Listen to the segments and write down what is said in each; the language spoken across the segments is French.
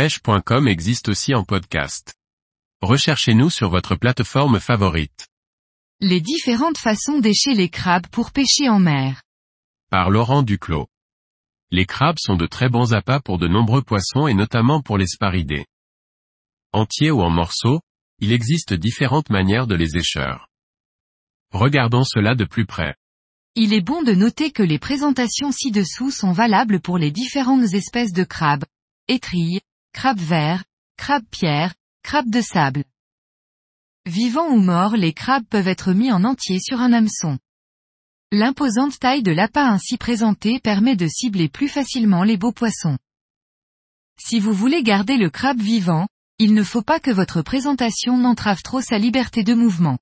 pêche.com existe aussi en podcast. Recherchez-nous sur votre plateforme favorite. Les différentes façons d'écher les crabes pour pêcher en mer. Par Laurent Duclos. Les crabes sont de très bons appâts pour de nombreux poissons et notamment pour les sparidés. Entiers ou en morceaux, il existe différentes manières de les écheur. Regardons cela de plus près. Il est bon de noter que les présentations ci-dessous sont valables pour les différentes espèces de crabes, étrilles, crabes verts, crabes pierres, crabes de sable. Vivants ou morts les crabes peuvent être mis en entier sur un hameçon. L'imposante taille de l'appât ainsi présenté permet de cibler plus facilement les beaux poissons. Si vous voulez garder le crabe vivant, il ne faut pas que votre présentation n'entrave trop sa liberté de mouvement.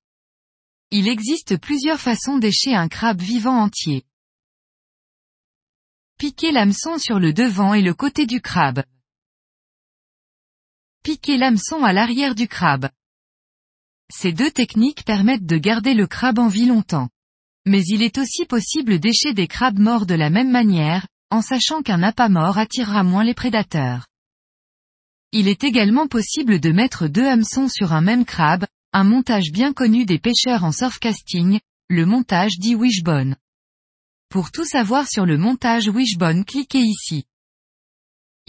Il existe plusieurs façons d'écher un crabe vivant entier. Piquer l'hameçon sur le devant et le côté du crabe. Piquer l'hameçon à l'arrière du crabe. Ces deux techniques permettent de garder le crabe en vie longtemps. Mais il est aussi possible d'écher des crabes morts de la même manière, en sachant qu'un appât mort attirera moins les prédateurs. Il est également possible de mettre deux hameçons sur un même crabe, un montage bien connu des pêcheurs en surfcasting, le montage dit wishbone. Pour tout savoir sur le montage wishbone cliquez ici.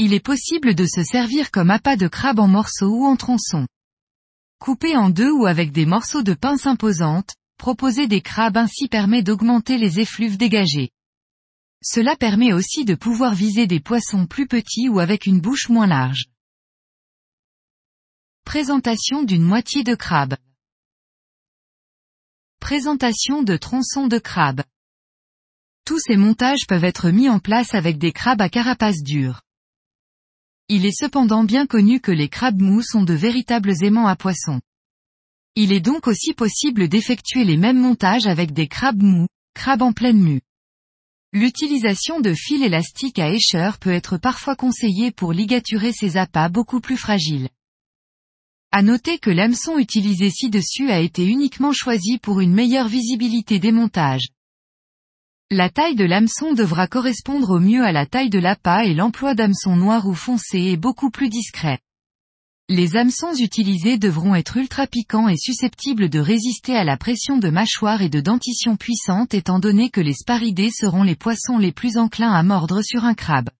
Il est possible de se servir comme appât de crabe en morceaux ou en tronçons. Couper en deux ou avec des morceaux de pince imposantes, Proposer des crabes ainsi permet d'augmenter les effluves dégagés. Cela permet aussi de pouvoir viser des poissons plus petits ou avec une bouche moins large. Présentation d'une moitié de crabe. Présentation de tronçons de crabe. Tous ces montages peuvent être mis en place avec des crabes à carapace dure. Il est cependant bien connu que les crabes mous sont de véritables aimants à poissons. Il est donc aussi possible d'effectuer les mêmes montages avec des crabes mous, crabes en pleine mue. L'utilisation de fils élastiques à écheur peut être parfois conseillée pour ligaturer ces appâts beaucoup plus fragiles. À noter que l'hameçon utilisé ci-dessus a été uniquement choisi pour une meilleure visibilité des montages. La taille de l'hameçon devra correspondre au mieux à la taille de l'appât et l'emploi d'hameçon noir ou foncé est beaucoup plus discret. Les hameçons utilisés devront être ultra piquants et susceptibles de résister à la pression de mâchoire et de dentition puissante étant donné que les sparidés seront les poissons les plus enclins à mordre sur un crabe.